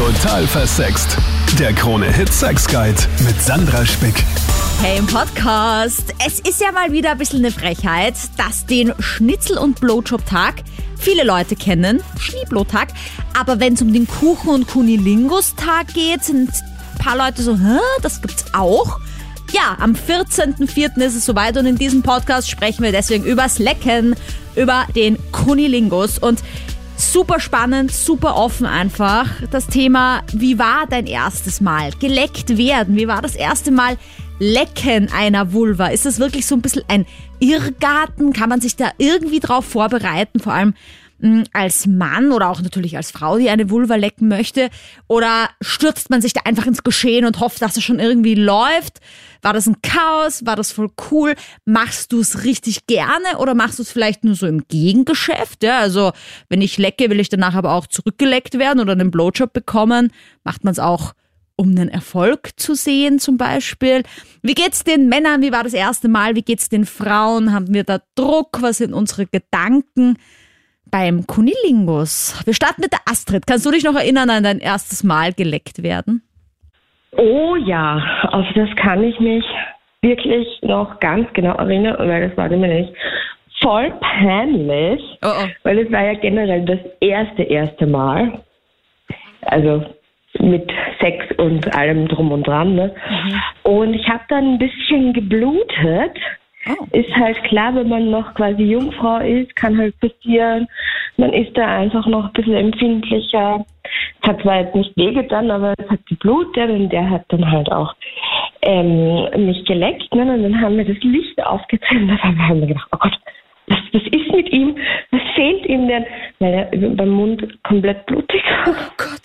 Total versext. Der Krone-Hit Sex Guide mit Sandra Spick. Hey im Podcast. Es ist ja mal wieder ein bisschen eine Frechheit, dass den Schnitzel- und Blowjob-Tag viele Leute kennen, Schneeblotag. Aber wenn es um den Kuchen- und Kunilingus-Tag geht, sind ein paar Leute so, Hä, das gibt's auch. Ja, am 14.04. ist es soweit und in diesem Podcast sprechen wir deswegen übers Lecken, über den Kunilingus und super spannend, super offen einfach. Das Thema, wie war dein erstes Mal? Geleckt werden, wie war das erste Mal Lecken einer Vulva? Ist das wirklich so ein bisschen ein Irrgarten? Kann man sich da irgendwie drauf vorbereiten? Vor allem als Mann oder auch natürlich als Frau, die eine Vulva lecken möchte? Oder stürzt man sich da einfach ins Geschehen und hofft, dass es schon irgendwie läuft? War das ein Chaos? War das voll cool? Machst du es richtig gerne oder machst du es vielleicht nur so im Gegengeschäft? Ja, also wenn ich lecke, will ich danach aber auch zurückgeleckt werden oder einen Blowjob bekommen. Macht man es auch um einen Erfolg zu sehen zum Beispiel. Wie geht's den Männern? Wie war das erste Mal? Wie geht's den Frauen? Haben wir da Druck? Was sind unsere Gedanken? Beim Kunilingus. Wir starten mit der Astrid. Kannst du dich noch erinnern an dein erstes Mal geleckt werden? Oh ja, auf das kann ich mich wirklich noch ganz genau erinnern, weil das war nämlich voll peinlich, Oh, oh. weil es war ja generell das erste, erste Mal. Also mit Sex und allem drum und dran. Ne? Und ich habe dann ein bisschen geblutet. Oh. Ist halt klar, wenn man noch quasi Jungfrau ist, kann halt passieren. Man ist da einfach noch ein bisschen empfindlicher. Es hat zwar jetzt nicht wehgetan, aber es hat geblutet und der hat dann halt auch ähm, mich geleckt. Ne? Und dann haben wir das Licht aufgezündet und dann haben wir gedacht, oh Gott, was, was ist mit ihm? Was fehlt ihm denn? Weil er beim Mund komplett blutig war. Oh Gott.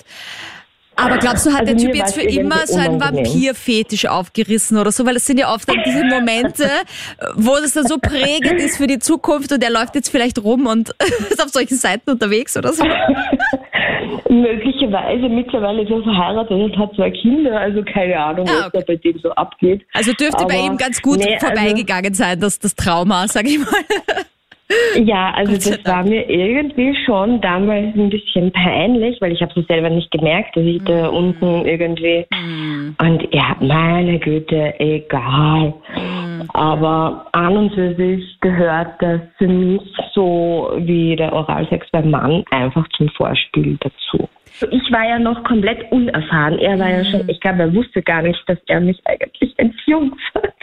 Aber glaubst du, hat Also der Typ jetzt für immer so einen. Vampirfetisch aufgerissen oder so? Weil es sind ja oft dann diese Momente, wo das dann so prägend ist für die Zukunft und der läuft jetzt vielleicht rum und ist auf solchen Seiten unterwegs oder so. Möglicherweise mittlerweile ist er verheiratet und hat zwei Kinder, also keine Ahnung, Ah, was da bei dem so abgeht. Also dürfte bei Aber ihm ganz gut nee, also- vorbeigegangen sein, das, das Trauma, sag ich mal. Ja, also das war mir irgendwie schon damals ein bisschen peinlich, weil ich habe es selber nicht gemerkt, dass ich Mhm. da unten irgendwie und ja, meine Güte, egal. Mhm. Aber an und für sich gehört das für mich so wie der Oralsex beim Mann einfach zum Vorspiel dazu. Ich war ja noch komplett unerfahren. Er war ja Mhm. schon, ich glaube, er wusste gar nicht, dass er mich eigentlich entjungfert.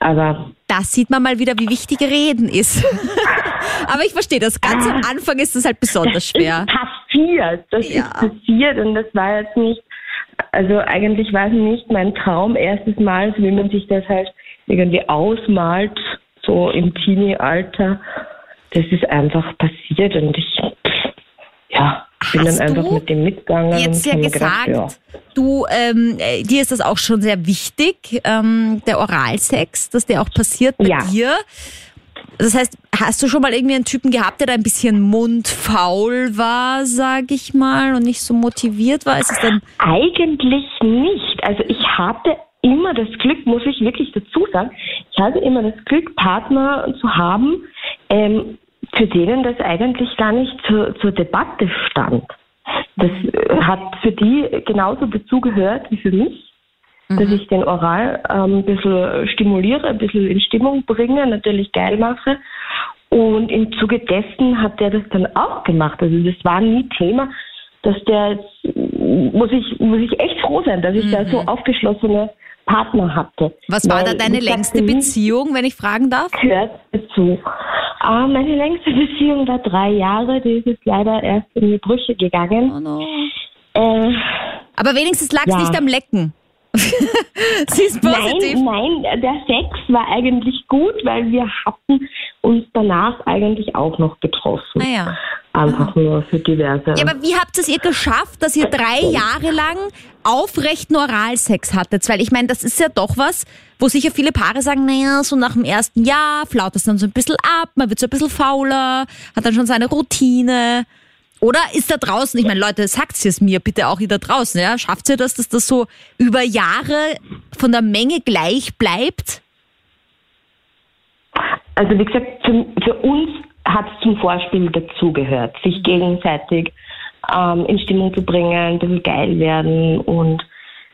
Aber Da sieht man mal wieder, wie wichtig Reden ist. Aber ich verstehe das. Ganz am Anfang ist das halt besonders schwer. ist passiert. Das Ja. ist passiert und das war jetzt nicht, also eigentlich war es nicht mein Traum erstes Mal, so wie man sich das halt irgendwie ausmalt, so im Teenie-Alter. Das ist einfach passiert und ich, pff, ja, bin Hast dann einfach mit dem mitgegangen. Jetzt ja gesagt, gedacht, du, ähm, äh, dir ist das auch schon sehr wichtig, ähm, der Oralsex, dass der auch passiert bei Ja. dir. Das heißt, hast du schon mal irgendwie einen Typen gehabt, der da ein bisschen mundfaul war, sag ich mal, und nicht so motiviert war? Ist es dann Eigentlich nicht. Also ich hatte immer das Glück, muss ich wirklich dazu sagen, ich hatte immer das Glück, Partner zu haben, ähm, für denen das eigentlich gar nicht zur, zur Debatte stand. Das äh, hat für die genauso dazugehört wie für mich, dass ich den Oral ähm, ein bisschen stimuliere, ein bisschen in Stimmung bringe, natürlich geil mache. Und im Zuge dessen hat der das dann auch gemacht. Also das war nie Thema, dass der muss ich, muss ich echt froh sein, dass ich da so aufgeschlossene Partner hatte. Was war da Weil, deine wie gesagt, längste Beziehung, wenn ich fragen darf? Gehört dazu. Ah, meine längste Beziehung war drei Jahre, die ist jetzt leider erst in die Brüche gegangen. Oh no. Äh, Aber wenigstens lag es Ja. nicht am Lecken. Sie ist positiv. Nein, nein, der Sex war eigentlich gut, weil wir hatten uns danach eigentlich auch noch getroffen. Naja. Einfach nur für diverse. Ja, aber wie habt es ihr geschafft, dass ihr drei Jahre lang aufrechten Oralsex hattet? Weil ich meine, das ist ja doch was, wo sicher viele Paare sagen, naja, so nach dem ersten Jahr flaut es dann so ein bisschen ab, man wird so ein bisschen fauler, hat dann schon seine Routine. Oder ist da draußen, ich meine, Leute, sagt es mir bitte auch ihr da draußen, ja? Schafft ihr das, dass das so über Jahre von der Menge gleich bleibt? Also wie gesagt, zum, für uns hat es zum Vorspiel dazugehört, sich gegenseitig ähm, in Stimmung zu bringen, ein bisschen geil werden und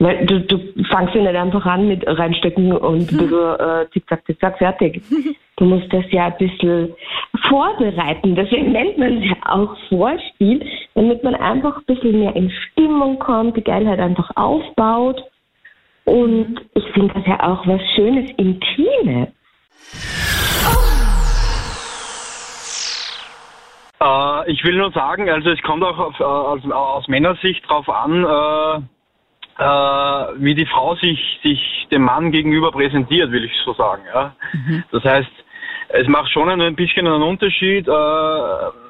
weil du, du fangst ja nicht einfach an mit reinstecken und ein bisschen äh, zickzack, zickzack, fertig. Du musst das ja ein bisschen vorbereiten. Deswegen nennt man es ja auch Vorspiel, damit man einfach ein bisschen mehr in Stimmung kommt, die Geilheit einfach aufbaut. Und ich finde das ja auch was Schönes, Intimes. Äh, ich will nur sagen, also es kommt auch auf, äh, aus, aus Männersicht drauf an, äh, äh, wie die Frau sich, sich dem Mann gegenüber präsentiert, will ich so sagen. Ja? Mhm. Das heißt, es macht schon ein bisschen einen Unterschied, äh,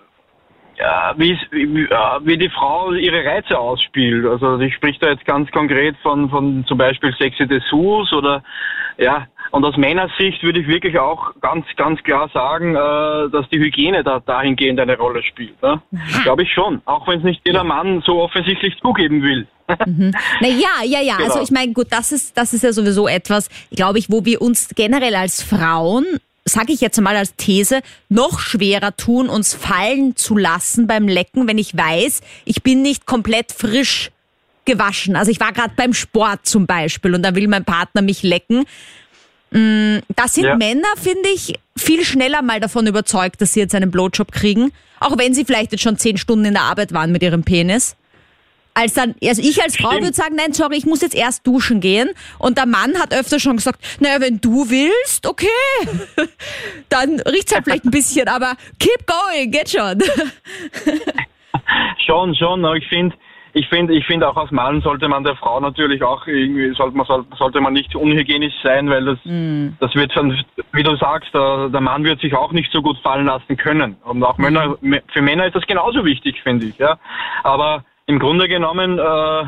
wie, wie, wie die Frau ihre Reize ausspielt. Also ich spreche da jetzt ganz konkret von, von zum Beispiel Sexy Dessous oder ja, und aus meiner Sicht würde ich wirklich auch ganz, ganz klar sagen, äh, dass die Hygiene da dahingehend eine Rolle spielt. Ne? Glaube ich schon, auch wenn es nicht jeder Mann so offensichtlich zugeben will. Mhm. Na ja, ja, ja. Also genau. Also ich meine, gut, das ist, das ist ja sowieso etwas, glaube ich, wo wir uns generell als Frauen sage ich jetzt mal als These, noch schwerer tun, uns fallen zu lassen beim Lecken, wenn ich weiß, ich bin nicht komplett frisch gewaschen. Also ich war gerade beim Sport zum Beispiel und da will mein Partner mich lecken. Mm, da sind ja. Männer, finde ich, viel schneller mal davon überzeugt, dass sie jetzt einen Blowjob kriegen, auch wenn sie vielleicht jetzt schon zehn Stunden in der Arbeit waren mit ihrem Penis als dann, also ich als Frau würde sagen, nein, sorry, ich muss jetzt erst duschen gehen. Und der Mann hat öfter schon gesagt, naja, wenn du willst, okay, dann riecht's halt vielleicht ein bisschen, aber keep going, geht schon. schon, schon, ich finde, ich finde, ich finde auch als Mann sollte man der Frau natürlich auch irgendwie sollte man sollte man nicht unhygienisch sein, weil das mm. das wird dann, wie du sagst, der, der, Mann wird sich auch nicht so gut fallen lassen können. Und auch Männer, für Männer ist das genauso wichtig, finde ich, ja. Aber im Grunde genommen, äh,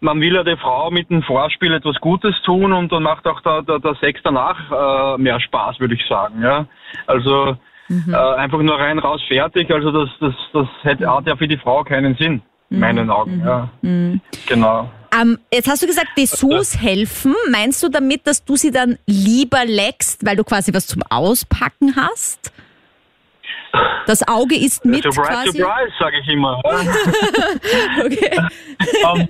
man will ja der Frau mit dem Vorspiel etwas Gutes tun und dann macht auch der, der, der Sex danach äh, mehr Spaß, würde ich sagen. Ja? Also mhm. äh, einfach nur rein, raus, fertig. Also das, das, das hat, hat ja für die Frau keinen Sinn, in mhm. meinen Augen. Mhm. Ja. Mhm. Genau. Ähm, jetzt hast du gesagt, Dessous helfen. Meinst du damit, dass du sie dann lieber leckst, weil du quasi was zum Auspacken hast? Das Auge ist mit surprise, quasi? Surprise, sage ich immer. okay. um, ähm,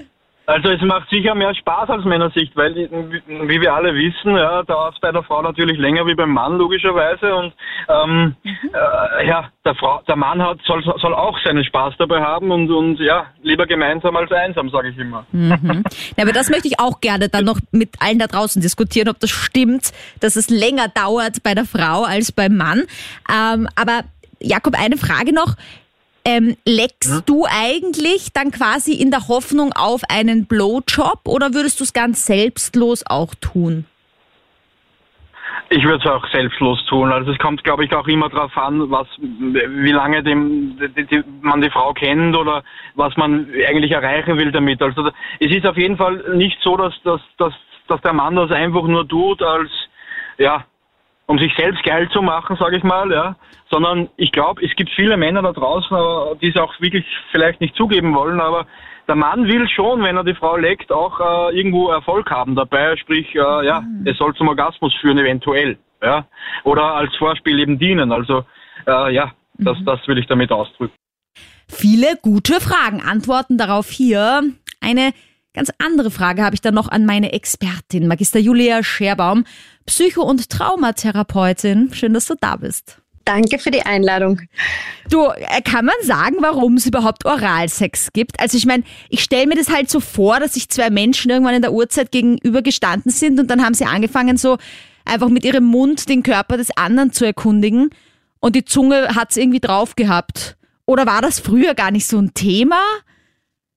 also es macht sicher mehr Spaß aus meiner Sicht, weil wie wir alle wissen, ja, dauert es bei der Frau natürlich länger wie beim Mann logischerweise und ähm, äh, ja, der, Frau, der Mann hat, soll, soll auch seinen Spaß dabei haben und, und ja, lieber gemeinsam als einsam, sage ich immer. Mhm. Ja, aber das möchte ich auch gerne dann noch mit allen da draußen diskutieren, ob das stimmt, dass es länger dauert bei der Frau als beim Mann. Ähm, aber Jakob, eine Frage noch. Ähm, leckst ja. du eigentlich dann quasi in der Hoffnung auf einen Blowjob oder würdest du es ganz selbstlos auch tun? Ich würde es auch selbstlos tun. Also es kommt, glaube ich, auch immer darauf an, was, wie lange dem, die, die, man die Frau kennt oder was man eigentlich erreichen will damit. Also es ist auf jeden Fall nicht so, dass, dass, dass, dass der Mann das einfach nur tut als, ja, um sich selbst geil zu machen, sage ich mal, ja, sondern ich glaube, es gibt viele Männer da draußen, die es auch wirklich vielleicht nicht zugeben wollen, aber der Mann will schon, wenn er die Frau leckt, auch äh, irgendwo Erfolg haben dabei, sprich, äh, ja, mhm. es soll zum Orgasmus führen eventuell, ja, oder als Vorspiel eben dienen, also äh, ja, das, mhm. das will ich damit ausdrücken. Viele gute Fragen, Antworten darauf hier. Eine Ganz andere Frage habe ich dann noch an meine Expertin, Magister Julia Scherbaum, Psycho- und Traumatherapeutin. Schön, dass du da bist. Danke für die Einladung. Du, äh, kann man sagen, warum es überhaupt Oralsex gibt? Also ich meine, ich stelle mir das halt so vor, dass sich zwei Menschen irgendwann in der Uhrzeit gegenüber gestanden sind und dann haben sie angefangen, so einfach mit ihrem Mund den Körper des anderen zu erkundigen und die Zunge hat es irgendwie drauf gehabt. Oder war das früher gar nicht so ein Thema?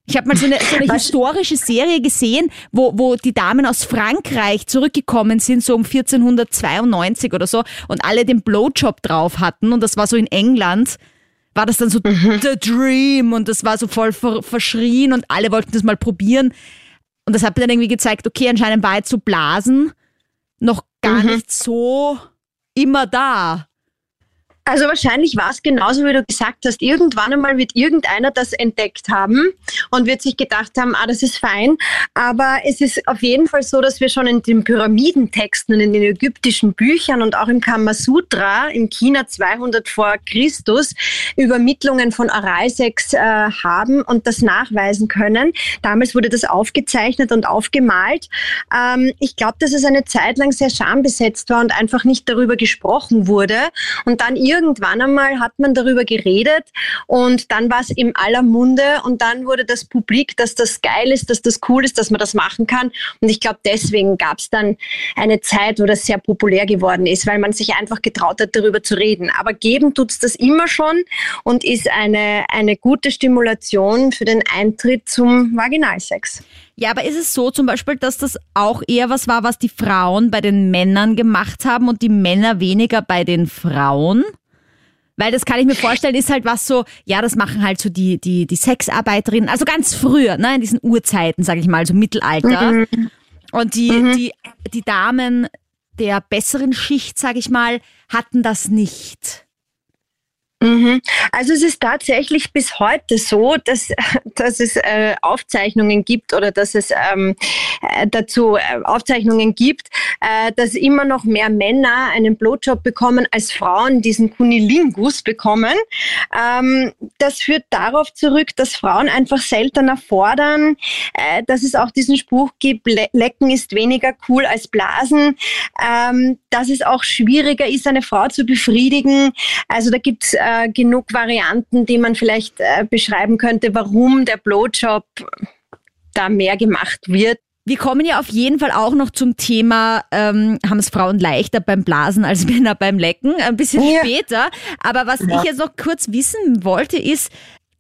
Ich habe mal so eine, so eine historische Serie gesehen, wo, wo die Damen aus Frankreich zurückgekommen sind, so um 1492 oder so, und alle den Blowjob drauf hatten. Und das war so in England, war das dann so mhm. the dream und das war so voll ver verschrien und alle wollten das mal probieren. Und das hat mir dann irgendwie gezeigt, okay, anscheinend war jetzt so Blasen noch gar mhm. nicht so immer da. Also wahrscheinlich war es genauso, wie du gesagt hast. Irgendwann einmal wird irgendeiner das entdeckt haben und wird sich gedacht haben, ah, das ist fein. Aber es ist auf jeden Fall so, dass wir schon in den Pyramidentexten und in den ägyptischen Büchern und auch im Kamasutra in China 200 vor Christus Übermittlungen von Oralsex äh, haben und das nachweisen können. Damals wurde das aufgezeichnet und aufgemalt. Ähm, ich glaube, dass es eine Zeit lang sehr schambesetzt war und einfach nicht darüber gesprochen wurde. Und dann irgendwann einmal hat man darüber geredet und dann war es in aller Munde und dann wurde das publik, dass das geil ist, dass das cool ist, dass man das machen kann. Und ich glaube, deswegen gab es dann eine Zeit, wo das sehr populär geworden ist, weil man sich einfach getraut hat, darüber zu reden. Aber geben tut es das immer schon und ist eine, eine gute Stimulation für den Eintritt zum Vaginalsex. Ja, aber ist es so zum Beispiel, dass das auch eher was war, was die Frauen bei den Männern gemacht haben und die Männer weniger bei den Frauen? Weil das kann ich mir vorstellen, ist halt was so, ja, das machen halt so die, die, die Sexarbeiterinnen, also ganz früher, ne, in diesen Urzeiten, sag ich mal, so Mittelalter. Mhm. Und die, mhm. die, die Damen der besseren Schicht, sag ich mal, hatten das nicht. Mhm. Also es ist tatsächlich bis heute so, dass, dass es äh, Aufzeichnungen gibt oder dass es ähm, äh, dazu äh, Aufzeichnungen gibt, äh, dass immer noch mehr Männer einen Blowjob bekommen als Frauen diesen Kunilingus bekommen. Ähm, das führt darauf zurück, dass Frauen einfach seltener fordern, äh, dass es auch diesen Spruch gibt, Le lecken ist weniger cool als blasen, ähm, dass es auch schwieriger ist, eine Frau zu befriedigen. Also da gibt's äh, äh, genug Varianten, die man vielleicht äh, beschreiben könnte, warum der Blowjob da mehr gemacht wird. Wir kommen ja auf jeden Fall auch noch zum Thema, ähm, haben es Frauen leichter beim Blasen als Männer beim Lecken, ein bisschen ja. später. Aber was ja. ich jetzt noch kurz wissen wollte, ist,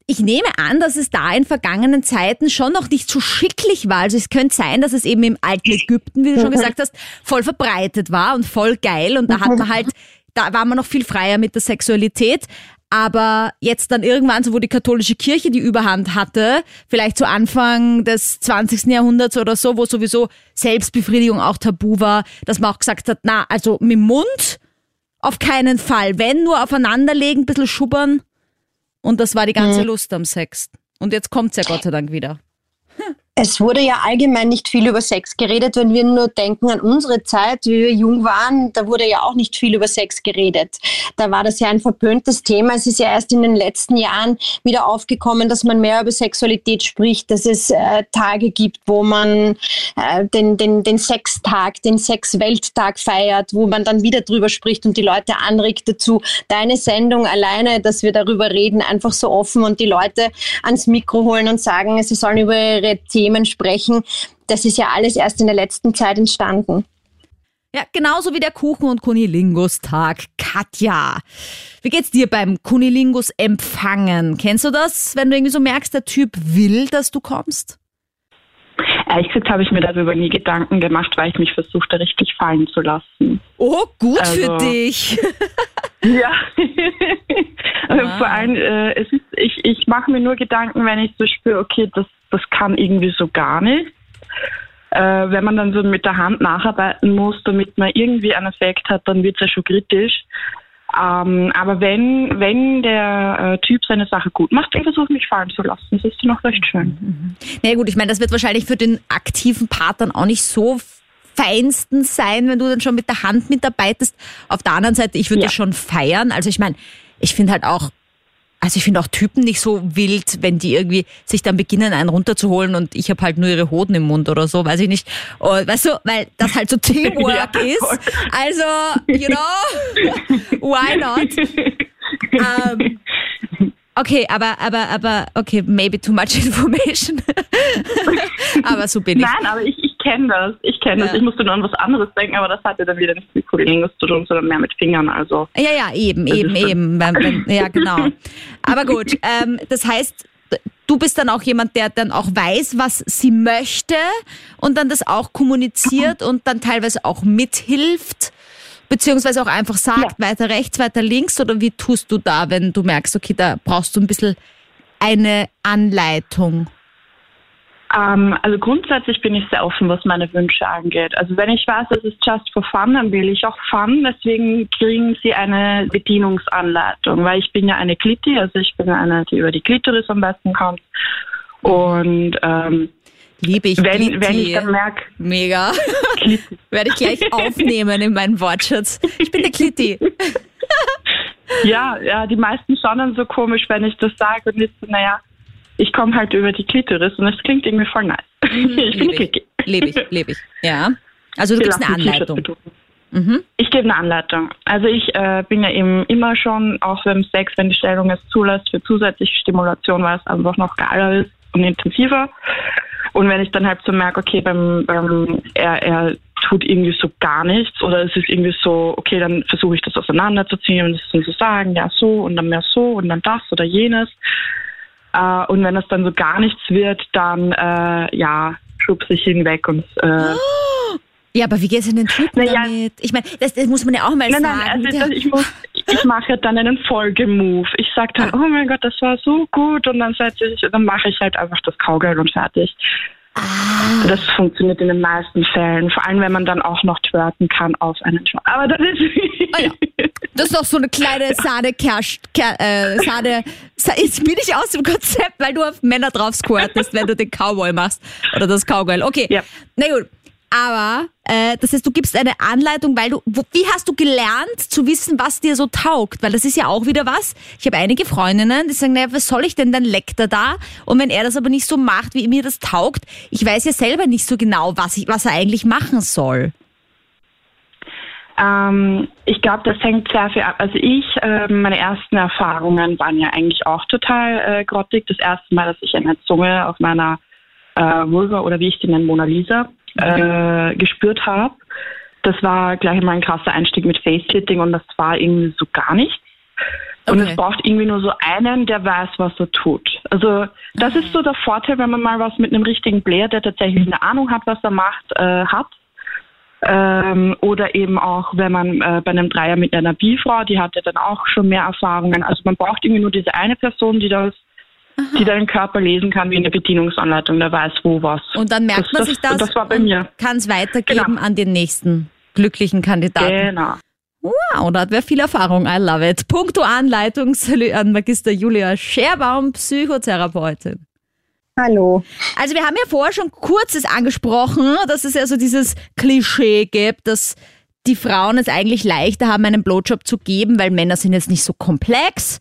ich nehme an, dass es da in vergangenen Zeiten schon noch nicht so schicklich war. Also es könnte sein, dass es eben im alten Ägypten, wie du schon mhm. gesagt hast, voll verbreitet war und voll geil. Und da hat man halt da war man noch viel freier mit der Sexualität. Aber jetzt dann irgendwann, so wo die katholische Kirche die Überhand hatte, vielleicht zu Anfang des 20. Jahrhunderts oder so, wo sowieso Selbstbefriedigung auch tabu war, dass man auch gesagt hat, na, also mit dem Mund auf keinen Fall. Wenn nur aufeinanderlegen, ein bisschen schubbern. Und das war die ganze mhm. Lust am Sex. Und jetzt kommt's ja Gott sei Dank wieder. Es wurde ja allgemein nicht viel über Sex geredet, wenn wir nur denken an unsere Zeit, wie wir jung waren, da wurde ja auch nicht viel über Sex geredet. Da war das ja ein verpöntes Thema. Es ist ja erst in den letzten Jahren wieder aufgekommen, dass man mehr über Sexualität spricht, dass es äh, Tage gibt, wo man äh, den, den, den Sextag, den Sexwelttag feiert, wo man dann wieder drüber spricht und die Leute anregt dazu. Deine Sendung alleine, dass wir darüber reden, einfach so offen und die Leute ans Mikro holen und sagen, sie sollen über ihre Themen Themen sprechen. Das ist ja alles erst in der letzten Zeit entstanden. Ja, genauso wie der Kuchen- und Kunilingus-Tag. Katja, wie geht's dir beim Kunilingus empfangen? Kennst du das, wenn du irgendwie so merkst, der Typ will, dass du kommst? Ehrlich gesagt habe ich mir darüber nie Gedanken gemacht, weil ich mich versuchte, richtig fallen zu lassen. Oh, gut also, für dich. ja. wow. Vor allem, äh, es ist, ich, ich mache mir nur Gedanken, wenn ich so spüre, okay, das das kann irgendwie so gar nicht. Äh, wenn man dann so mit der Hand nacharbeiten muss, damit man irgendwie einen Effekt hat, dann wird es ja schon kritisch. Ähm, aber wenn, wenn der äh, Typ seine Sache gut macht, dann versuche mich fallen zu lassen. Das ist dann auch recht schön. Mhm. Na ja, gut, ich meine, das wird wahrscheinlich für den aktiven Part dann auch nicht so feinsten sein, wenn du dann schon mit der Hand mitarbeitest. Auf der anderen Seite, ich würde ja. das schon feiern. Also ich meine, ich finde halt auch, also ich finde auch Typen nicht so wild, wenn die irgendwie sich dann beginnen, einen runterzuholen und ich habe halt nur ihre Hoden im Mund oder so, weiß ich nicht. Und, weißt du, weil das halt so Teamwork ja, ist. Also, you know, why not? Um, ähm, okay, aber, aber, aber, okay, maybe too much information. aber so bin ich. Nein, aber ich, ich kenne das. Ich kenne ja. das. Ich musste nur an was anderes denken, aber das hatte dann wieder nichts mit Kulingus zu tun, sondern mehr mit Fingern. Also. Ja, ja, eben, eben, eben. ja, genau. Aber gut, ähm, das heißt, du bist dann auch jemand, der dann auch weiß, was sie möchte und dann das auch kommuniziert und dann teilweise auch mithilft, beziehungsweise auch einfach sagt, ja. weiter rechts, weiter links oder wie tust du da, wenn du merkst, okay, da brauchst du ein bisschen eine Anleitung? Ähm, also grundsätzlich bin ich sehr offen, was meine Wünsche angeht. Also wenn ich weiß, es ist just for fun, dann will ich auch fun. Deswegen kriegen sie eine Bedienungsanleitung, weil ich bin ja eine Klitti, also ich bin eine, die über die Klitoris am besten kommt. Und ähm, Liebe ich wenn, Klitti. wenn ich dann merke, Mega. Klitti. Werde ich gleich aufnehmen in meinen Wortschatz. Ich bin der Klitti. Ja, ja, die meisten schauen dann so komisch, wenn ich das sage und ich so, naja, ich komme halt über die Klitoris und es klingt irgendwie voll nice. ich bin die Lebe ich. Lebe ich. Ja. Also du gibst eine Anleitung. Mhm. Ich gebe eine Anleitung. Also ich äh, bin ja eben immer schon, auch beim Sex, wenn die Stellung es zulässt, für zusätzliche Stimulation, weil es einfach noch geiler ist und intensiver. Und wenn ich dann halt so merke, okay, beim, beim er, er tut irgendwie so gar nichts oder es ist irgendwie so, okay, dann versuche ich das auseinanderzuziehen und es dann so sagen, ja so und dann mehr so und dann das oder jenes. Äh, und wenn es dann so gar nichts wird, dann äh, ja, schubse ich ihn weg und äh, Ja, aber wie geht's in den Typen Na ja. damit? Ich meine, das, das muss man ja auch mal Nein, sagen. nein, also Ja. das, ich, muss, ich mache dann einen Folgemove. Ich sage dann, oh mein Gott, das war so gut und dann setze ich, dann mache ich halt einfach das Cowgirl und fertig. Ah. Das funktioniert in den meisten Fällen, vor allem wenn man dann auch noch twerken kann auf einen Schwanz. Aber das ist Ah ja. Das ist doch so eine kleine Sahne Kersch, Ker, äh, Sahne. Sa- Jetzt bin ich aus dem Konzept, weil du auf Männer drauf squirtest, wenn du den Cowboy machst. Oder das Cowgirl. Okay. Ja. Na gut. Aber, äh, das heißt, du gibst eine Anleitung, weil du, wo, wie hast du gelernt zu wissen, was dir so taugt? Weil das ist ja auch wieder was. Ich habe einige Freundinnen, die sagen, naja, was soll ich denn, dann leckt er da. Und wenn er das aber nicht so macht, wie mir das taugt, ich weiß ja selber nicht so genau, was, ich, was er eigentlich machen soll. Ähm, ich glaube, das hängt sehr viel ab. Also ich, äh, meine ersten Erfahrungen waren ja eigentlich auch total äh, grottig. Das erste Mal, dass ich eine Zunge auf meiner äh, Vulva oder wie ich die nenne, Mona Lisa, äh, gespürt habe. Das war gleich mal ein krasser Einstieg mit Face-Sitting und das war irgendwie so gar nichts. Und Okay. es braucht irgendwie nur so einen, der weiß, was er tut. Also das ist so der Vorteil, wenn man mal was mit einem richtigen Player, der tatsächlich eine Ahnung hat, was er macht, äh, hat. Ähm, oder eben auch, wenn man äh, bei einem Dreier mit einer Bifrau, die hatte dann auch schon mehr Erfahrungen. Also man braucht irgendwie nur diese eine Person, die das, die deinen Körper lesen kann wie eine Bedienungsanleitung, der weiß, wo was. Und dann merkt das, man das, sich das, Das war bei und mir. kann es weitergeben Genau. an den nächsten glücklichen Kandidaten. Genau. Wow, da hat wer viel Erfahrung. I love it. Punkto Anleitung an Magister Julia Scherbaum, Psychotherapeutin. Hallo. Also wir haben ja vorher schon kurzes angesprochen, dass es ja so dieses Klischee gibt, dass die Frauen es eigentlich leichter haben, einen Blowjob zu geben, weil Männer sind jetzt nicht so komplex.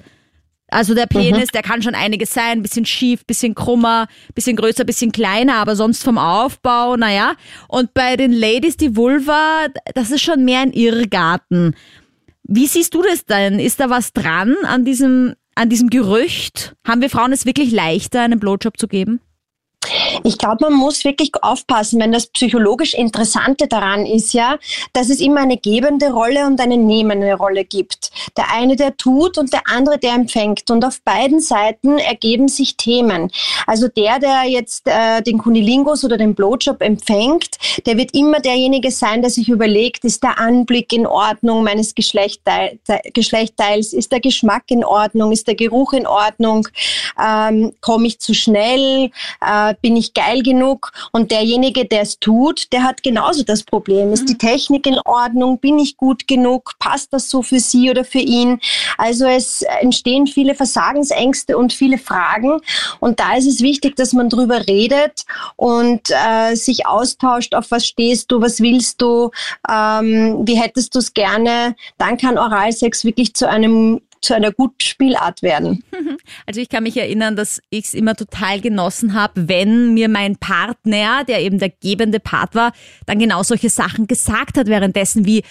Also der Penis, der kann schon einiges sein, bisschen schief, bisschen krummer, bisschen größer, bisschen kleiner, aber sonst vom Aufbau, naja. Und bei den Ladies, die Vulva, das ist schon mehr ein Irrgarten. Wie siehst du das denn? Ist da was dran an diesem, an diesem Gerücht? Haben wir Frauen es wirklich leichter, einen Blowjob zu geben? Ich glaube, man muss wirklich aufpassen, wenn das psychologisch Interessante daran ist ja, dass es immer eine gebende Rolle und eine nehmende Rolle gibt. Der eine, der tut und der andere, der empfängt. Und auf beiden Seiten ergeben sich Themen. Also der, der jetzt äh, den Kunilingus oder den Blowjob empfängt, der wird immer derjenige sein, der sich überlegt, ist der Anblick in Ordnung meines Geschlechtteil, Geschlechtteils, ist der Geschmack in Ordnung, ist der Geruch in Ordnung, ähm, komme ich zu schnell, äh, bin ich geil genug? Und derjenige, der es tut, der hat genauso das Problem. Ist die Technik in Ordnung? Bin ich gut genug? Passt das so für sie oder für ihn? Also es entstehen viele Versagensängste und viele Fragen. Und da ist es wichtig, dass man drüber redet und äh, sich austauscht, auf was stehst du, was willst du, ähm, wie hättest du es gerne. Dann kann Oralsex wirklich zu einem zu einer guten Spielart werden. Also ich kann mich erinnern, dass ich es immer total genossen habe, wenn mir mein Partner, der eben der gebende Part war, dann genau solche Sachen gesagt hat währenddessen wie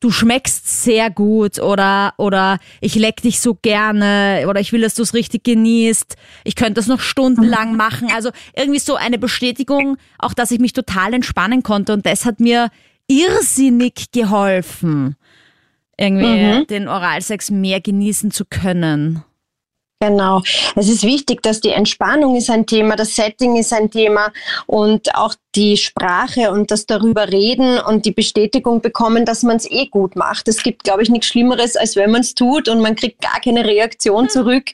du schmeckst sehr gut oder oder ich leck dich so gerne oder ich will, dass du es richtig genießt. Ich könnte das noch stundenlang machen. Also irgendwie so eine Bestätigung, auch dass ich mich total entspannen konnte und das hat mir irrsinnig geholfen, irgendwie den Oralsex mehr genießen zu können. Genau. Es ist wichtig, dass die Entspannung ist ein Thema, das Setting ist ein Thema und auch die Sprache und das darüber reden und die Bestätigung bekommen, dass man es eh gut macht. Es gibt, glaube ich, nichts Schlimmeres, als wenn man es tut und man kriegt gar keine Reaktion hm. zurück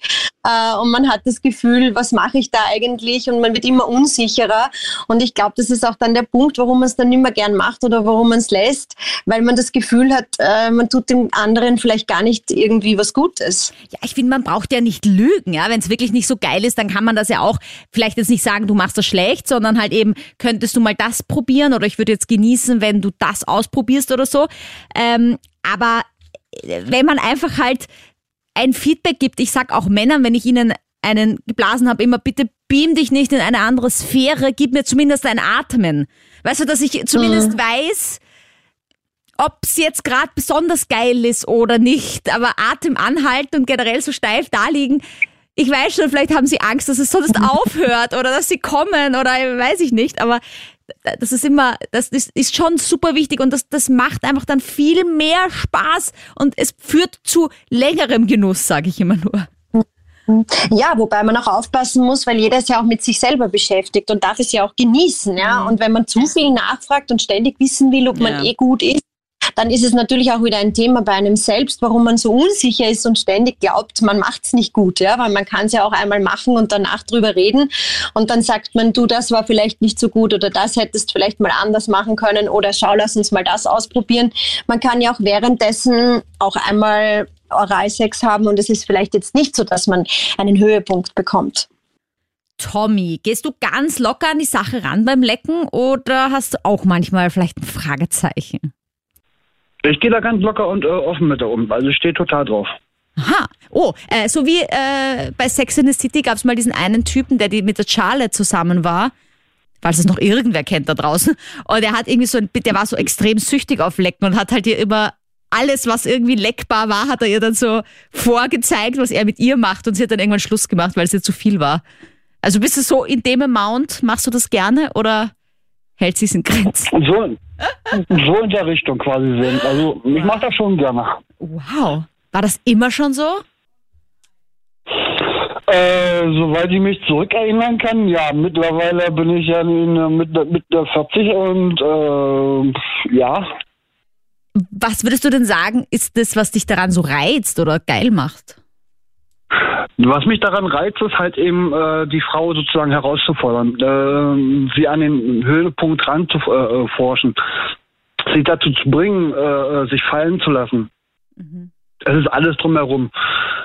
äh, und man hat das Gefühl, was mache ich da eigentlich und man wird immer unsicherer und ich glaube, das ist auch dann der Punkt, warum man es dann nicht mehr gern macht oder warum man es lässt, weil man das Gefühl hat, äh, man tut dem anderen vielleicht gar nicht irgendwie was Gutes. Ja, ich finde, man braucht ja nicht lügen, ja, wenn es wirklich nicht so geil ist, dann kann man das ja auch vielleicht jetzt nicht sagen, du machst das schlecht, sondern halt eben könntest du mal das probieren oder ich würde jetzt genießen, wenn du das ausprobierst oder so. Ähm, aber äh, wenn man einfach halt ein Feedback gibt, ich sag auch Männern, wenn ich ihnen einen geblasen habe, immer bitte beam dich nicht in eine andere Sphäre, gib mir zumindest ein Atmen. Weißt du, dass ich zumindest mhm. weiß, ob es jetzt gerade besonders geil ist oder nicht, aber Atem anhalten und generell so steif da liegen, ich weiß schon, vielleicht haben sie Angst, dass es sonst aufhört oder dass sie kommen oder weiß ich nicht, aber das ist immer, das ist, ist schon super wichtig und das, das macht einfach dann viel mehr Spaß und es führt zu längerem Genuss, sage ich immer nur. Ja, wobei man auch aufpassen muss, weil jeder ist ja auch mit sich selber beschäftigt und darf es ja auch genießen. Ja? Mhm. Und wenn man zu viel nachfragt und ständig wissen will, ob man ja. eh gut ist, dann ist es natürlich auch wieder ein Thema bei einem selbst, warum man so unsicher ist und ständig glaubt, man macht es nicht gut, ja, weil man kann es ja auch einmal machen und danach drüber reden und dann sagt man, du, das war vielleicht nicht so gut oder das hättest vielleicht mal anders machen können oder schau, lass uns mal das ausprobieren. Man kann ja auch währenddessen auch einmal Oralsex haben und es ist vielleicht jetzt nicht so, dass man einen Höhepunkt bekommt. Tommy, gehst du ganz locker an die Sache ran beim Lecken oder hast du auch manchmal vielleicht ein Fragezeichen? Ich gehe da ganz locker und äh, offen mit da um. Also ich stehe total drauf. Aha. Oh, äh, so wie äh, bei Sex in the City gab es mal diesen einen Typen, der die mit der Charlotte zusammen war. Falls es noch irgendwer kennt da draußen. Und der hat irgendwie so ein, der war so extrem süchtig auf Lecken und hat halt ihr immer alles, was irgendwie leckbar war, hat er ihr dann so vorgezeigt, was er mit ihr macht. Und sie hat dann irgendwann Schluss gemacht, weil es ihr zu viel war. Also bist du so in dem Amount, machst du das gerne oder hält sie es in Grenzen? So, so in der Richtung quasi sind. Also ich mache das schon gerne. Wow. War das immer schon so? Äh, soweit ich mich zurückerinnern kann, ja, mittlerweile bin ich ja in, mit, mit der 40 und äh, ja. Was würdest du denn sagen, ist das, was dich daran so reizt oder geil macht? Was mich daran reizt, ist halt eben äh, die Frau sozusagen herauszufordern, äh, sie an den Höhepunkt ranzuforschen, äh, sie dazu zu bringen, äh, sich fallen zu lassen. Mhm. Es ist alles drumherum.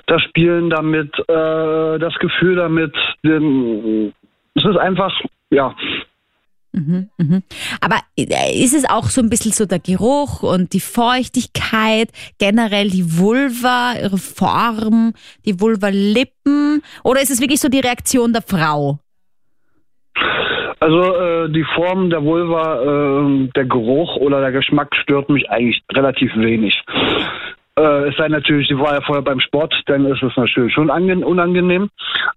Das Spielen damit, äh, das Gefühl damit, den, es ist einfach, ja, Mhm, mhm. Aber äh, ist es auch so ein bisschen so der Geruch und die Feuchtigkeit, generell die Vulva, ihre Form, die Vulva-Lippen? Oder ist es wirklich so die Reaktion der Frau? Also äh, die Form der Vulva, äh, der Geruch oder der Geschmack stört mich eigentlich relativ wenig. Äh, es sei natürlich, sie war ja vorher beim Sport, dann ist es natürlich schon unangenehm.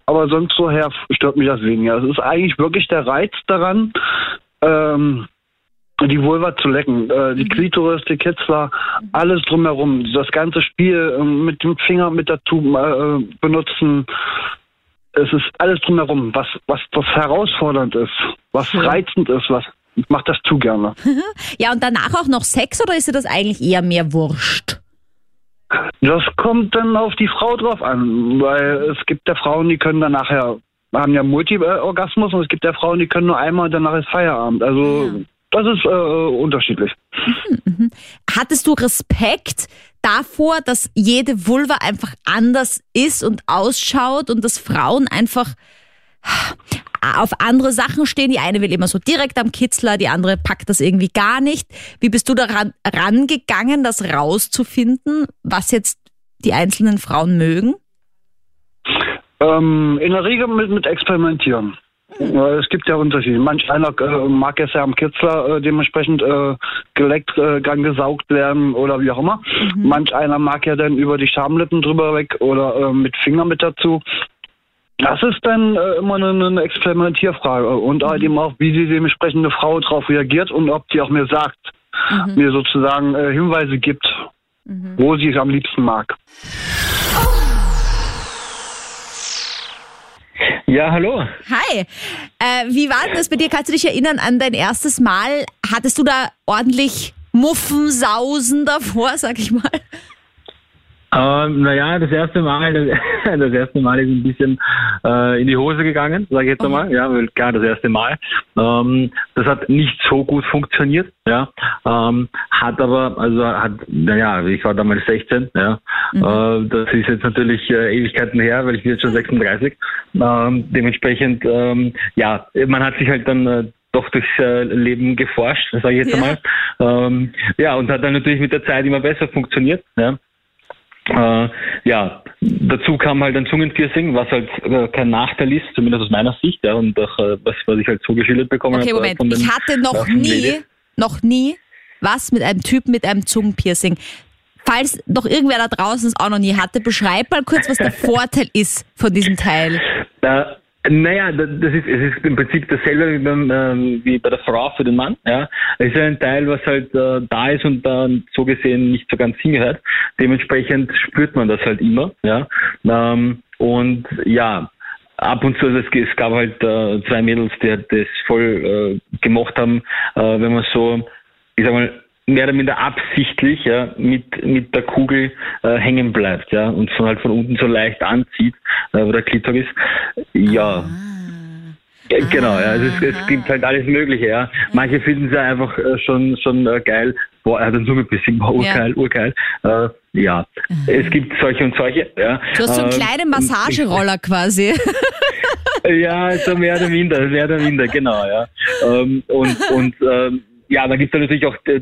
Aber sonst so her stört mich das weniger. Es ist eigentlich wirklich der Reiz daran, ähm, die Vulva zu lecken, äh, die mhm. Klitoris, die Kitzler, alles drumherum, das ganze Spiel äh, mit dem Finger mit dazu äh, benutzen. Es ist alles drumherum, was, was, was herausfordernd ist, was reizend ist, was ich mache das zu gerne. ja, und danach auch noch Sex oder ist dir das eigentlich eher mehr wurscht? Das kommt dann auf die Frau drauf an, weil es gibt ja Frauen, die können dann nachher, haben ja Multi-Orgasmus und es gibt ja Frauen, die können nur einmal und danach ist Feierabend. Also ja. das ist äh, unterschiedlich. Mhm, mhm. Hattest du Respekt davor, dass jede Vulva einfach anders ist und ausschaut und dass Frauen einfach auf andere Sachen stehen. Die eine will immer so direkt am Kitzler, die andere packt das irgendwie gar nicht. Wie bist du daran rangegangen, das rauszufinden, was jetzt die einzelnen Frauen mögen? Ähm, in der Regel mit, mit Experimentieren. Es gibt ja Unterschiede. Manch einer äh, mag es ja am Kitzler äh, dementsprechend äh, geleckt, äh, gesaugt werden oder wie auch immer. Mhm. Manch einer mag ja dann über die Schamlippen drüber weg oder äh, mit Finger mit dazu. Das ist dann äh, immer eine, eine, Experimentierfrage und halt eben auch, wie die dementsprechende Frau darauf reagiert und ob die auch mir sagt, mhm. mir sozusagen äh, Hinweise gibt, mhm. wo sie es am liebsten mag. Ja, hallo. Hi. Äh, wie war denn das bei dir? Kannst du dich erinnern an dein erstes Mal? Hattest du da ordentlich Muffensausen davor, sag ich mal? Ähm, naja, das erste Mal, das, das erste Mal ist ein bisschen äh, in die Hose gegangen, sage ich jetzt einmal. Ja, weil klar, das erste Mal. Ähm, das hat nicht so gut funktioniert, ja. Ähm, hat aber, also hat, naja, ich war damals 16, ja. Äh, das ist jetzt natürlich äh, Ewigkeiten her, weil ich bin jetzt schon 36. Ähm, dementsprechend, ähm, ja, man hat sich halt dann äh, doch durchs äh, Leben geforscht, sage ich jetzt Ja. einmal. Ähm, ja, und hat dann natürlich mit der Zeit immer besser funktioniert, ja. Äh, ja, dazu kam halt ein Zungenpiercing, was halt äh, kein Nachteil ist, zumindest aus meiner Sicht, ja, und auch, äh, was, was ich halt so geschildert bekommen Okay, habe. Moment. von den- Ich hatte noch nie, Lady. noch nie was mit einem Typen mit einem Zungenpiercing. Falls noch irgendwer da draußen es auch noch nie hatte, beschreib mal kurz, was der Vorteil ist von diesem Teil. Äh, naja, da- das ist, es ist im Prinzip dasselbe wie, beim, ähm, wie bei der Frau für den Mann. Ja. Es ist ein Teil, was halt äh, da ist und dann so gesehen nicht so ganz hingehört. Dementsprechend spürt man das halt immer. Ja. Ähm, und ja, ab und zu, also es, es gab halt äh, zwei Mädels, die halt das voll äh, gemocht haben, äh, wenn man so, ich sag mal, mehr oder minder absichtlich ja, mit, mit der Kugel äh, hängen bleibt ja, und von halt von unten so leicht anzieht, äh, wo der Klitoris. Ja. Ja, Genau, ja, also es, es gibt halt alles Mögliche, ja. Manche finden es ja einfach äh, schon schon äh, geil. Boah, er hat ein Zungenpissing, war urgeil, urgeil. Äh, ja, es gibt solche und solche, ja. Du hast so einen Ähm, kleinen Massageroller quasi. ja, so mehr oder minder, mehr oder minder, genau, ja. Ähm, und und ähm, ja, da gibt es natürlich auch äh,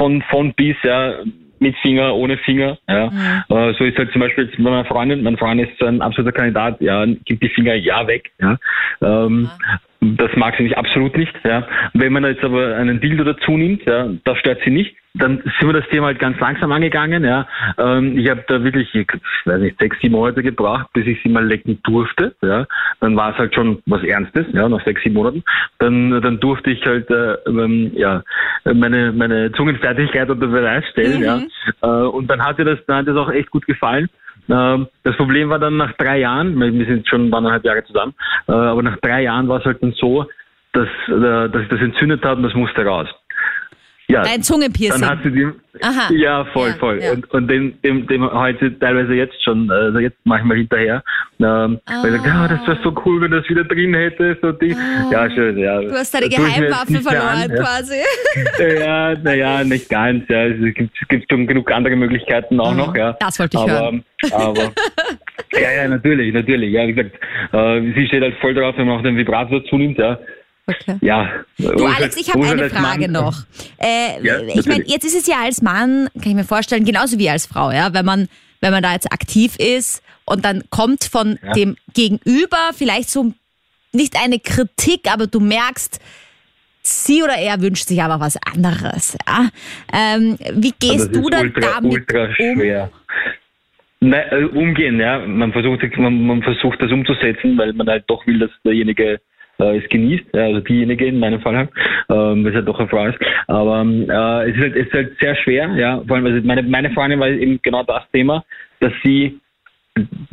von von bis, ja, mit Finger, ohne Finger, ja. Äh, so ist halt zum Beispiel jetzt bei meiner Freundin, mein Freund ist ein absoluter Kandidat, ja, gibt die Finger ja weg, ja. Ähm, das mag sie nicht absolut nicht, ja. Wenn man jetzt aber einen Dildo dazu nimmt, ja, das stört sie nicht. Dann sind wir das Thema halt ganz langsam angegangen, ja. Ähm, ich habe da wirklich, ich weiß nicht, sechs, sieben Monate gebraucht, bis ich sie mal lecken durfte, ja. Dann war es halt schon was Ernstes, ja, nach sechs, sieben Monaten. Dann, dann durfte ich halt, äh, ähm, ja, meine, meine Zungenfertigkeit unter Beweis stellen, ja. Äh, und dann hat ihr das, dann hat das auch echt gut gefallen. Ähm, das Problem war dann nach drei Jahren, wir sind schon eineinhalb Jahre zusammen, äh, aber nach drei Jahren war es halt dann so, dass, äh, dass ich das entzündet habe und das musste raus. Ja, Dein Zungenpiercing. dann hat sie die, Aha. ja, voll, Ja, voll. ja. Und, und dem, dem, dem heute teilweise jetzt schon, also jetzt manchmal hinterher, ähm, weil ich sage, ja, das wäre so cool, wenn das wieder drin hätte, so Ding. Ja, schön, ja. Ah. Du hast deine Geheimwaffe verloren an, quasi. Ja, naja, nicht ganz. Ja. Es gibt, es gibt schon genug andere Möglichkeiten auch noch. Ja. Mhm. Das wollte ich aber, hören. Aber, ja, ja, natürlich, natürlich. Ja, wie gesagt, äh, sie steht halt voll drauf, wenn man auch den Vibrator dazu nimmt. Ja. Okay. Ja. Du Alex, ich habe eine Frage noch. Äh, Ja, ich meine, jetzt ist es ja als Mann, kann ich mir vorstellen, genauso wie als Frau, ja, wenn man, wenn man da jetzt aktiv ist und dann kommt von Ja. dem Gegenüber vielleicht so nicht eine Kritik, aber du merkst, sie oder er wünscht sich aber was anderes. Ja? Ähm, wie gehst du ist dann ultra, damit ultra um? schwer. Nein, äh, umgehen, ja. Man versucht, man, man versucht das umzusetzen, weil man halt doch will, dass derjenige äh, es genießt, also diejenige in meinem Fall halt, ähm, es ja doch eine Frau ist. Aber äh, es, ist halt, es ist halt sehr schwer, ja. Vor allem, also meine, meine Freundin war eben genau das Thema, dass sie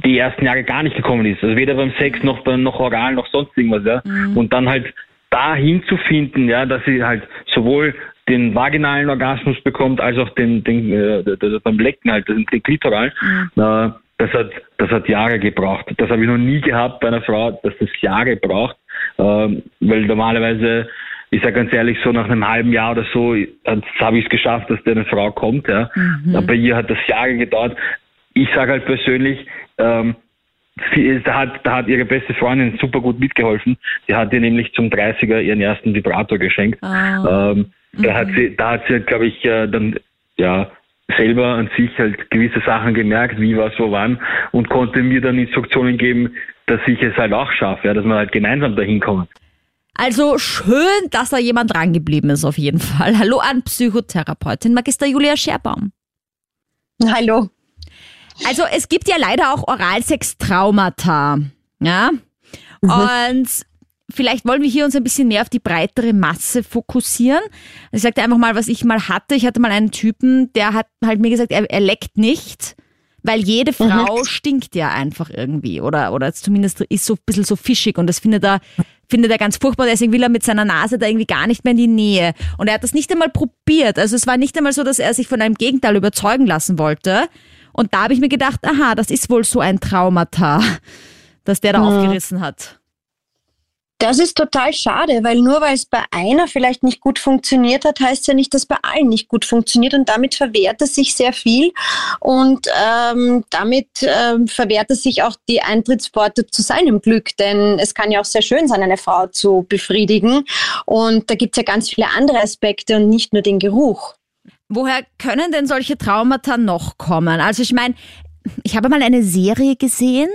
die ersten Jahre gar nicht gekommen ist. Also weder beim Sex noch beim noch oral noch sonst irgendwas, ja. Und dann halt dahin zu finden, ja, dass sie halt sowohl den vaginalen Orgasmus bekommt, als auch den, den äh, beim Lecken halt, den, den klitoralen. Äh, das hat, das hat Jahre gebraucht. Das habe ich noch nie gehabt bei einer Frau, dass das Jahre braucht, ähm, weil normalerweise, ich sage ganz ehrlich, so nach einem halben Jahr oder so hat- habe ich es geschafft, dass da eine Frau kommt. Ja. Aber bei ihr hat das Jahre gedauert. Ich sage halt persönlich, ähm, sie da, hat, da hat ihre beste Freundin super gut mitgeholfen. Sie hat ihr nämlich zum 30er ihren ersten Vibrator geschenkt. Ah. Ähm, da hat sie, da hat sie, glaube ich, äh, dann ja selber an sich halt gewisse Sachen gemerkt, wie was wo wann und konnte mir dann Instruktionen geben, dass ich es halt auch schaffe, ja, dass man halt gemeinsam dahin kommt. Also schön, dass da jemand dran geblieben ist, auf jeden Fall. Hallo an Psychotherapeutin Magister Julia Scherbaum. Hallo. Also es gibt ja leider auch Oralsex-Traumata. Ja? Und vielleicht wollen wir hier uns ein bisschen mehr auf die breitere Masse fokussieren. Ich sagte einfach mal, was ich mal hatte. Ich hatte mal einen Typen, der hat halt mir gesagt, er, er leckt nicht, Weil jede Frau stinkt ja einfach irgendwie oder, oder zumindest ist so ein bisschen so fischig und das findet er, findet er ganz furchtbar. Deswegen will er mit seiner Nase da irgendwie gar nicht mehr in die Nähe. Und er hat das nicht einmal probiert. Also es war nicht einmal so, dass er sich von einem Gegenteil überzeugen lassen wollte. Und da habe ich mir gedacht, aha, das ist wohl so ein Traumata, dass der da aufgerissen hat. Das ist total schade, weil nur weil es bei einer vielleicht nicht gut funktioniert hat, heißt ja nicht, dass bei allen nicht gut funktioniert und damit verwehrt es sich sehr viel und ähm, damit ähm, verwehrt es sich auch die Eintrittspforte zu seinem Glück, denn es kann ja auch sehr schön sein, eine Frau zu befriedigen und da gibt es ja ganz viele andere Aspekte und nicht nur den Geruch. Woher können denn solche Traumata noch kommen? Also ich meine, ich habe mal eine Serie gesehen,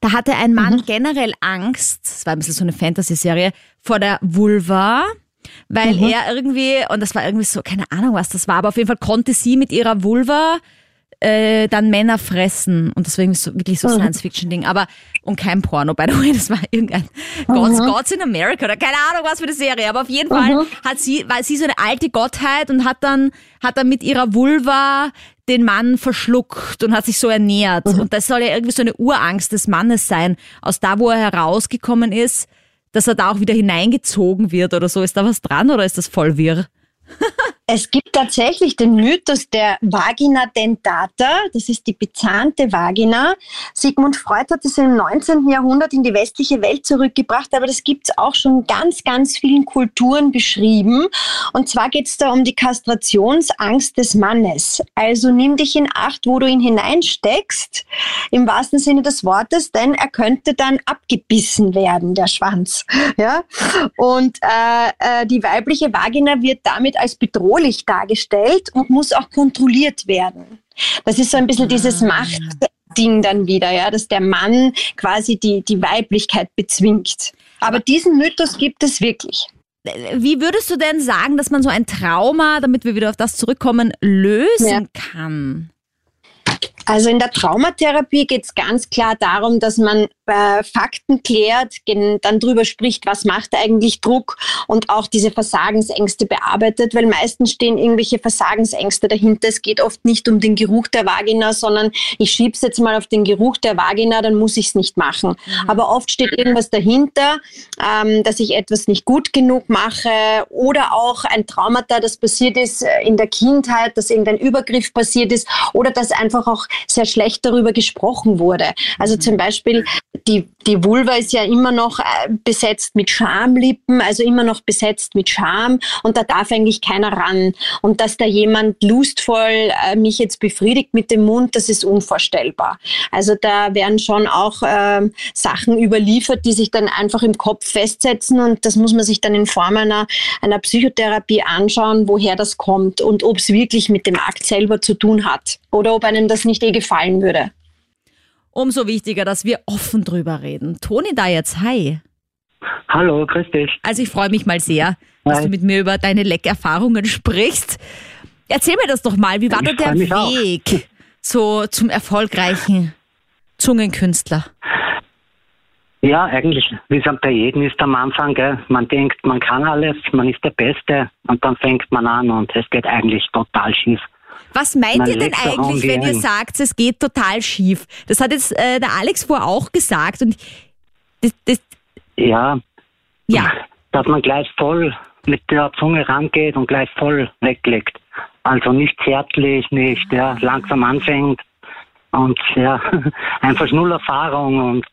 da hatte ein Mann generell Angst, es war ein bisschen so eine Fantasy-Serie, vor der Vulva, weil er irgendwie, und das war irgendwie so, keine Ahnung was das war, aber auf jeden Fall konnte sie mit ihrer Vulva äh, dann Männer fressen. Und deswegen ist so wirklich so Science-Fiction-Ding, aber und kein Porno, by the way, das war irgendein Gods, Gods in America oder keine Ahnung was für eine Serie, aber auf jeden Fall hat sie, war sie so eine alte Gottheit und hat dann, hat dann mit ihrer Vulva den Mann verschluckt und hat sich so ernährt. Und das soll ja irgendwie so eine Urangst des Mannes sein, aus da, wo er herausgekommen ist, dass er da auch wieder hineingezogen wird oder so. Ist da was dran oder ist das voll wirr? Es gibt tatsächlich den Mythos der Vagina dentata, das ist die bezahnte Vagina. Sigmund Freud hat es im 19. Jahrhundert in die westliche Welt zurückgebracht, aber das gibt es auch schon ganz, ganz vielen Kulturen beschrieben. Und zwar geht es da um die Kastrationsangst des Mannes. Also nimm dich in Acht, wo du ihn hineinsteckst, im wahrsten Sinne des Wortes, denn er könnte dann abgebissen werden, der Schwanz. Ja? Und äh, äh, die weibliche Vagina wird damit als bedrohlich dargestellt und muss auch kontrolliert werden. Das ist so ein bisschen dieses Machtding dann wieder, ja, dass der Mann quasi die, die Weiblichkeit bezwingt. Aber diesen Mythos gibt es wirklich. Wie würdest du denn sagen, dass man so ein Trauma, damit wir wieder auf das zurückkommen, lösen Ja. kann? Also in der Traumatherapie geht es ganz klar darum, dass man äh, Fakten klärt, dann drüber spricht, was macht eigentlich Druck und auch diese Versagensängste bearbeitet, weil meistens stehen irgendwelche Versagensängste dahinter. Es geht oft nicht um den Geruch der Vagina, sondern ich schieb's jetzt mal auf den Geruch der Vagina, dann muss ich es nicht machen. Aber oft steht irgendwas dahinter, ähm, dass ich etwas nicht gut genug mache oder auch ein Traumata, das passiert ist äh, in der Kindheit, dass irgendein Übergriff passiert ist oder dass einfach auch sehr schlecht darüber gesprochen wurde. Also zum Beispiel die, die Vulva ist ja immer noch äh, besetzt mit Schamlippen, also immer noch besetzt mit Scham und da darf eigentlich keiner ran. Und dass da jemand lustvoll äh, mich jetzt befriedigt mit dem Mund, das ist unvorstellbar. Also da werden schon auch ähm, Sachen überliefert, die sich dann einfach im Kopf festsetzen und das muss man sich dann in Form einer, einer Psychotherapie anschauen, woher das kommt und ob es wirklich mit dem Akt selber zu tun hat oder ob einem das nicht eh gefallen würde. Umso wichtiger, dass wir offen drüber reden. Toni da jetzt, hi. Hallo, grüß dich. Also ich freue mich mal sehr, dass Hi. du mit mir über deine Leckerfahrungen sprichst. Erzähl mir das doch mal, wie war da der auch. Weg so zum erfolgreichen Zungenkünstler? Ja, eigentlich, wie es bei jedem ist am Anfang, gell? man denkt, man kann alles, man ist der Beste und dann fängt man an und es geht eigentlich total schief. Was meint Man ihr denn eigentlich, wenn ihr sagt, es geht total schief? Das hat jetzt äh, der Alex vorher auch gesagt und das, das, Ja, ja, dass man gleich voll mit der Zunge rangeht und gleich voll weglegt. Also nicht zärtlich, nicht ja, langsam anfängt und ja, einfach null Erfahrung und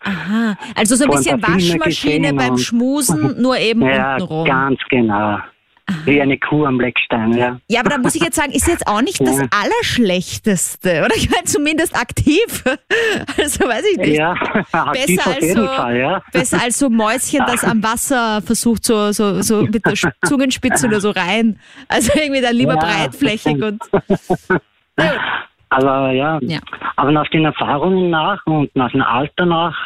aha. Also so ein bisschen Waschmaschine beim Schmusen, nur eben ja, untenrum. ganz genau. Wie eine Kuh am Leckstein, ja. Ja, aber da muss ich jetzt sagen, ist jetzt auch nicht das Ja. Allerschlechteste, oder? Ich meine, zumindest aktiv. Also weiß ich nicht. Ja, aktiv Besser auf als, jeden so, Fall, ja. besser als so Mäuschen, das am Wasser versucht, so, so, so mit der Zungenspitze oder so rein. Also irgendwie dann lieber Ja, breitflächig und. Ja. Aber ja, Ja. aber nach den Erfahrungen nach und nach dem Alter nach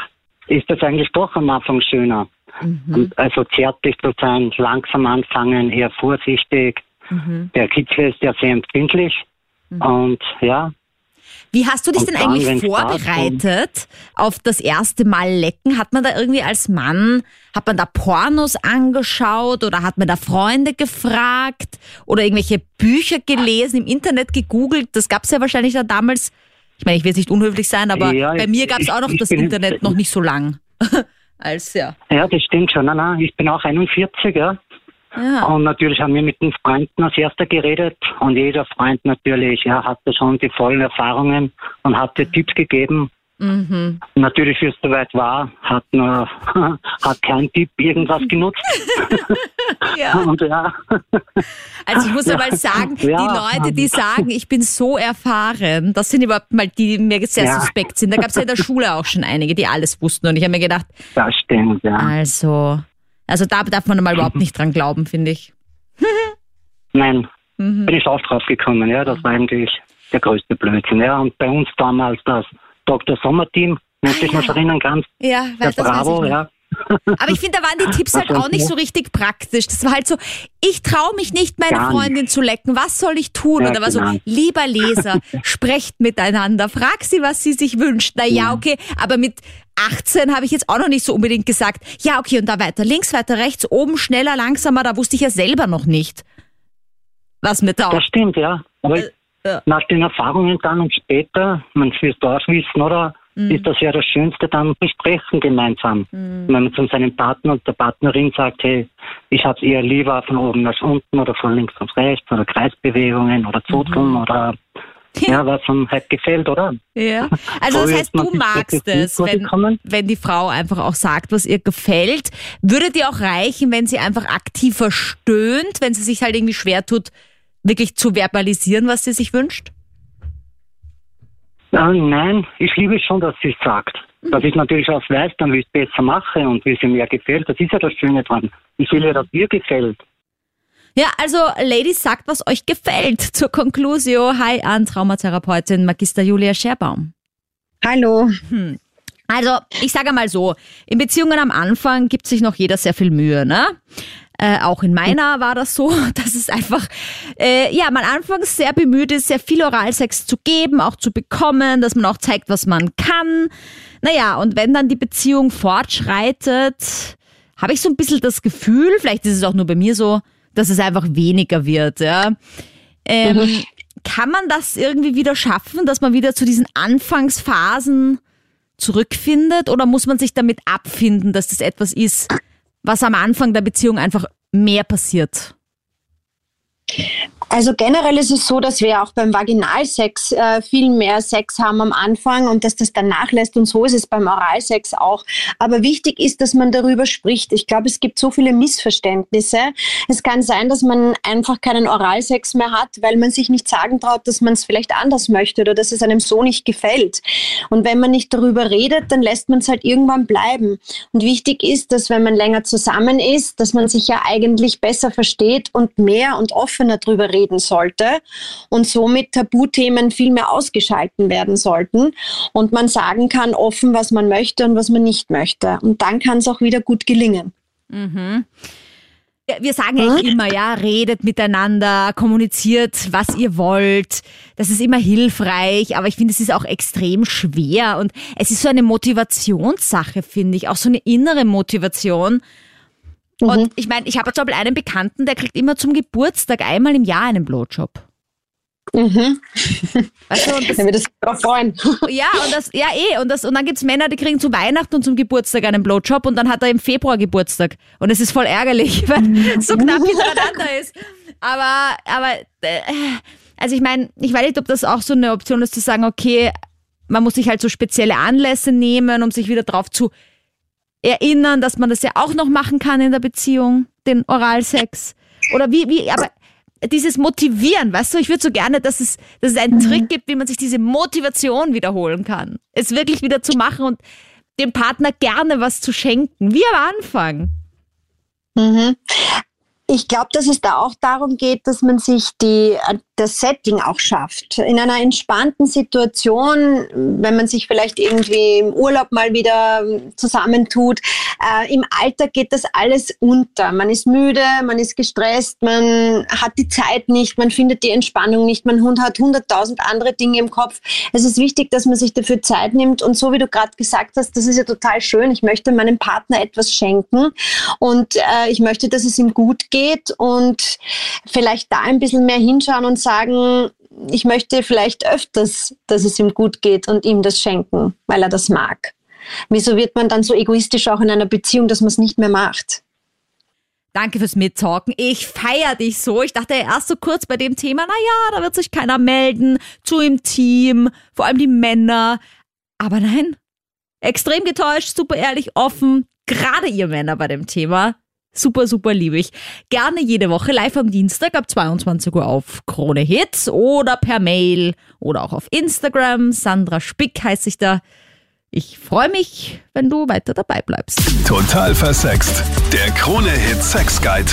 ist das eigentlich doch am Anfang schöner. Mhm. Also zärtlich zu sein, langsam anfangen, eher vorsichtig. Mhm. Der Kitzel ist ja sehr empfindlich. Und ja, Wie hast du dich denn dann, eigentlich vorbereitet auf das erste Mal lecken? Hat man da irgendwie als Mann, hat man da Pornos angeschaut oder hat man da Freunde gefragt oder irgendwelche Bücher gelesen, im Internet gegoogelt? Das gab's ja wahrscheinlich da damals Ich meine, ich will jetzt nicht unhöflich sein, aber Ja, bei mir gab es auch noch das bin- Internet noch nicht so lang. Als ja. Ja, das stimmt schon. Nein, nein, ich bin auch 41, ja. Ja. Und natürlich haben wir mit den Freunden als erster geredet und jeder Freund natürlich, ja, hatte schon die vollen Erfahrungen und hatte Tipps gegeben. Mhm. Natürlich, wie es soweit war, hat nur, hat kein Tipp irgendwas genutzt. ja. Und ja, Also ich muss Ja. ja mal sagen, Ja. die Leute, die sagen, ich bin so erfahren, das sind überhaupt mal die, die mir sehr Ja. suspekt sind. Da gab es ja in der Schule auch schon einige, die alles wussten. Und ich habe mir gedacht, das stimmt, ja. also, also da darf man mal überhaupt nicht dran glauben, finde ich. Nein, Mhm. bin ich auch drauf gekommen, ja, das war eigentlich der größte Blödsinn, ja. Und bei uns damals das Dr. Sommerteam, wenn du dich noch erinnern kannst, Ja, der das weiß Bravo, ich ja. Aber ich finde, da waren die Tipps halt auch nicht so richtig praktisch. Das war halt so, ich traue mich nicht, meine Gar nicht. Freundin zu lecken. Was soll ich tun? Ja, da war so, genau. lieber Leser, sprecht miteinander, frag sie, was sie sich wünscht. Na ja, okay, aber mit 18 habe ich jetzt auch noch nicht so unbedingt gesagt, ja, okay, und da weiter links, weiter rechts, oben, schneller, langsamer, da wusste ich ja selber noch nicht, was mir Das taugt. stimmt, ja. Aber Äh, ja. nach den Erfahrungen dann und später, man wirst du auch wissen, oder? Mhm. Ist das ja das Schönste dann besprechen gemeinsam. Wenn man zu seinem Partner und der Partnerin sagt, hey, ich hab's eher lieber von oben nach unten oder von links nach rechts oder Kreisbewegungen oder Zutun Mhm. oder ja, was einem halt gefällt, oder? Ja. Also So das heißt, du magst es, wenn, wenn die Frau einfach auch sagt, was ihr gefällt. Würde dir auch reichen, wenn sie einfach aktiv verstöhnt, wenn sie sich halt irgendwie schwer tut, wirklich zu verbalisieren, was sie sich wünscht? Ja, nein, ich liebe es schon, dass sie es sagt. Mhm. Dass ich natürlich auch weiß, dann wie ich es besser mache und wie es mir gefällt. Das ist ja das Schöne dran. Ich will ja, dass ihr gefällt. Ja, also Ladies, sagt, was euch gefällt. Zur Conclusio, hi an Traumatherapeutin Magister Julia Scherbaum. Hallo. Also, ich sage mal so, in Beziehungen am Anfang gibt sich noch jeder sehr viel Mühe, ne? Äh, auch in meiner war das so, dass es einfach, äh, ja, man anfangs sehr bemüht ist, sehr viel Oralsex zu geben, auch zu bekommen, dass man auch zeigt, was man kann. Naja, und wenn dann die Beziehung fortschreitet, habe ich so ein bisschen das Gefühl, vielleicht ist es auch nur bei mir so, dass es einfach weniger wird, ja. Ähm, Kann man das irgendwie wieder schaffen, dass man wieder zu diesen Anfangsphasen zurückfindet oder muss man sich damit abfinden, dass das etwas ist, was am Anfang der Beziehung einfach mehr passiert? Also generell ist es so, dass wir auch beim Vaginalsex äh, viel mehr Sex haben am Anfang und dass das dann nachlässt und so ist es beim Oralsex auch. Aber wichtig ist, dass man darüber spricht. Ich glaube, es gibt so viele Missverständnisse. Es kann sein, dass man einfach keinen Oralsex mehr hat, weil man sich nicht sagen traut, dass man es vielleicht anders möchte oder dass es einem so nicht gefällt. Und wenn man nicht darüber redet, dann lässt man es halt irgendwann bleiben. Und wichtig ist, dass wenn man länger zusammen ist, dass man sich ja eigentlich besser versteht und mehr und offener darüber reden sollte und somit Tabuthemen viel mehr ausgeschalten werden sollten und man sagen kann offen, was man möchte und was man nicht möchte. Und dann kann es auch wieder gut gelingen. Ja, Wir sagen ja eigentlich immer, ja, redet miteinander, kommuniziert, was ihr wollt. Das ist immer hilfreich, aber ich finde, es ist auch extrem schwer und es ist so eine Motivationssache, finde ich, auch so eine innere Motivation. Und ich meine, ich habe zum Beispiel einen Bekannten, der kriegt immer zum Geburtstag einmal im Jahr einen Blowjob. Mhm. Weißt du, und das, Wenn wir das darauf freuen. ja, und das, ja eh, und das, und dann gibt's Männer, die kriegen zu Weihnachten und zum Geburtstag einen Blowjob und dann hat er im Februar Geburtstag. Und es ist voll ärgerlich, weil es so knapp hintereinander ist. Aber, aber, äh, also ich meine, ich weiß nicht, ob das auch so eine Option ist, zu sagen, okay, man muss sich halt so spezielle Anlässe nehmen, um sich wieder drauf zu erinnern, dass man das ja auch noch machen kann in der Beziehung, den Oralsex. Oder wie, wie, aber dieses Motivieren, weißt du, ich würde so gerne, dass es, dass es einen Trick gibt, wie man sich diese Motivation wiederholen kann. Es wirklich wieder zu machen und dem Partner gerne was zu schenken, wie am Anfang. Mhm. Ich glaube, dass es da auch darum geht, dass man sich die, äh, das Setting auch schafft. In einer entspannten Situation, wenn man sich vielleicht irgendwie im Urlaub mal wieder zusammentut, äh, im Alltag geht das alles unter. Man ist müde, man ist gestresst, man hat die Zeit nicht, man findet die Entspannung nicht, man hat hunderttausend andere Dinge im Kopf. Es ist wichtig, dass man sich dafür Zeit nimmt und so wie du gerade gesagt hast, das ist ja total schön. Ich möchte meinem Partner etwas schenken und äh, ich möchte, dass es ihm gut geht und vielleicht da ein bisschen mehr hinschauen und sagen, ich möchte vielleicht öfters, dass es ihm gut geht und ihm das schenken, weil er das mag. Wieso wird man dann so egoistisch auch in einer Beziehung, dass man es nicht mehr macht? Danke fürs Mittalken. Ich feier dich so. Ich dachte erst so kurz bei dem Thema, na ja, da wird sich keiner melden, zu im Team, vor allem die Männer. Aber nein, extrem getäuscht, super ehrlich, offen. Gerade ihr Männer bei dem Thema. Super, super liebe ich. Gerne jede Woche live am Dienstag ab 22 Uhr auf Krone Hits oder per Mail oder auch auf Instagram. Sandra Spick heiße ich da. Ich freue mich, wenn du weiter dabei bleibst. Total versext. Der Krone-Hit Sex Guide.